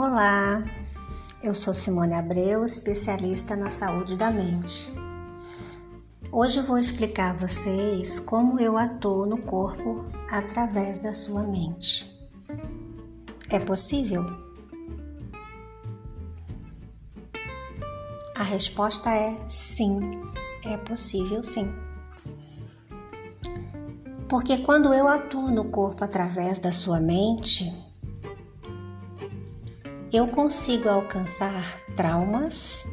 Olá, eu sou Simone Abreu, especialista na saúde da mente. Hoje vou explicar a vocês como eu atuo no corpo através da sua mente. É possível? A resposta é sim, é possível sim. Porque quando eu atuo no corpo através da sua mente, eu consigo alcançar traumas,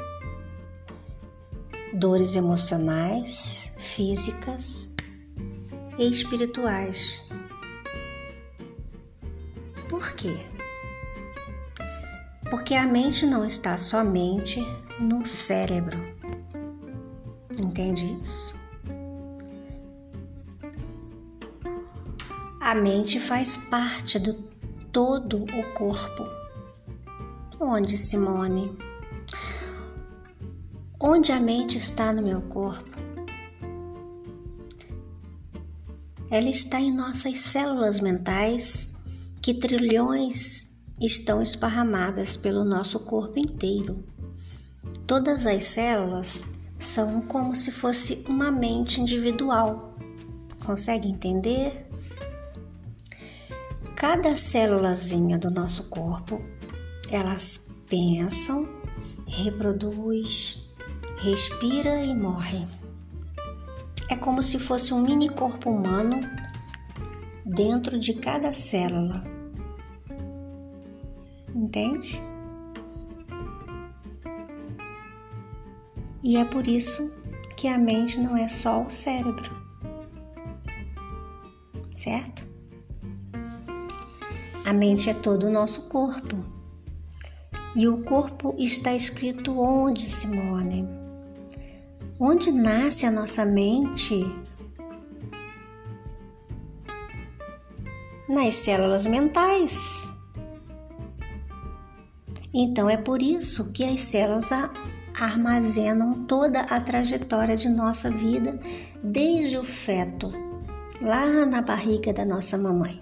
dores emocionais, físicas e espirituais. Por quê? Porque a mente não está somente no cérebro. Entende isso? A mente faz parte do todo o corpo. Onde, Simone? Onde a mente está no meu corpo? Ela está em nossas células mentais, que trilhões estão esparramadas pelo nosso corpo inteiro. Todas as células são como se fosse uma mente individual. Consegue entender? Cada célulazinha do nosso corpo, elas pensam, reproduz, respira e morre. É como se fosse um mini corpo humano dentro de cada célula. Entende? E é por isso que a mente não é só o cérebro, certo? A mente é todo o nosso corpo. E o corpo está escrito onde, Simone? Onde nasce a nossa mente? Nas células mentais. Então é por isso que as células armazenam toda a trajetória de nossa vida desde o feto, lá na barriga da nossa mamãe.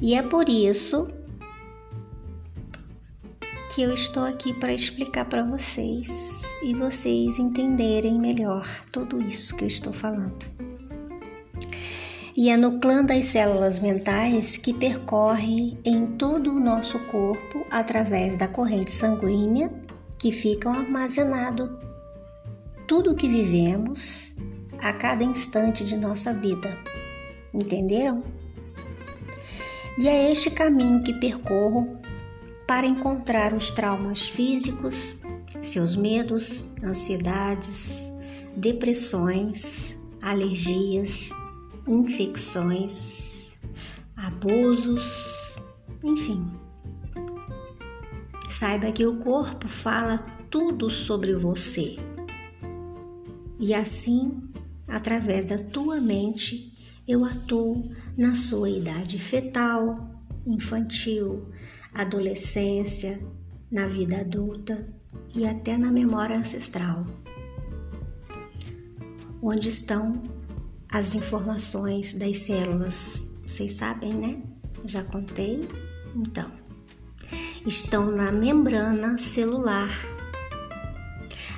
E é por isso que eu estou aqui para explicar para vocês e vocês entenderem melhor tudo isso que eu estou falando. E é no clã das células mentais que percorre em todo o nosso corpo através da corrente sanguínea que ficam armazenado tudo o que vivemos a cada instante de nossa vida. Entenderam? E é este caminho que percorro para encontrar os traumas físicos, seus medos, ansiedades, depressões, alergias, infecções, abusos, enfim Saiba que o corpo fala tudo sobre você. E assim, através da tua mente, eu atuo na sua idade fetal, infantil, adolescência, na vida adulta e até na memória ancestral. Onde estão as informações das células? Vocês sabem, né? Já contei? Então, estão na membrana celular.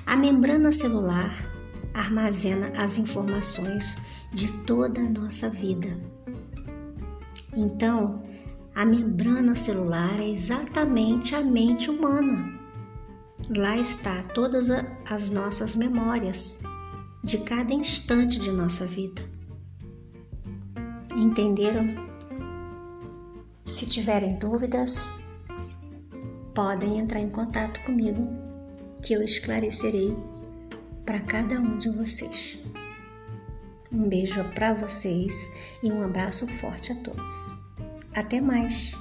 A membrana celular armazena as informações de toda a nossa vida. Então, a membrana celular é exatamente a mente humana. Lá está todas as nossas memórias de cada instante de nossa vida. Entenderam? Se tiverem dúvidas, podem entrar em contato comigo que eu esclarecerei para cada um de vocês. Um beijo para vocês e um abraço forte a todos. Até mais!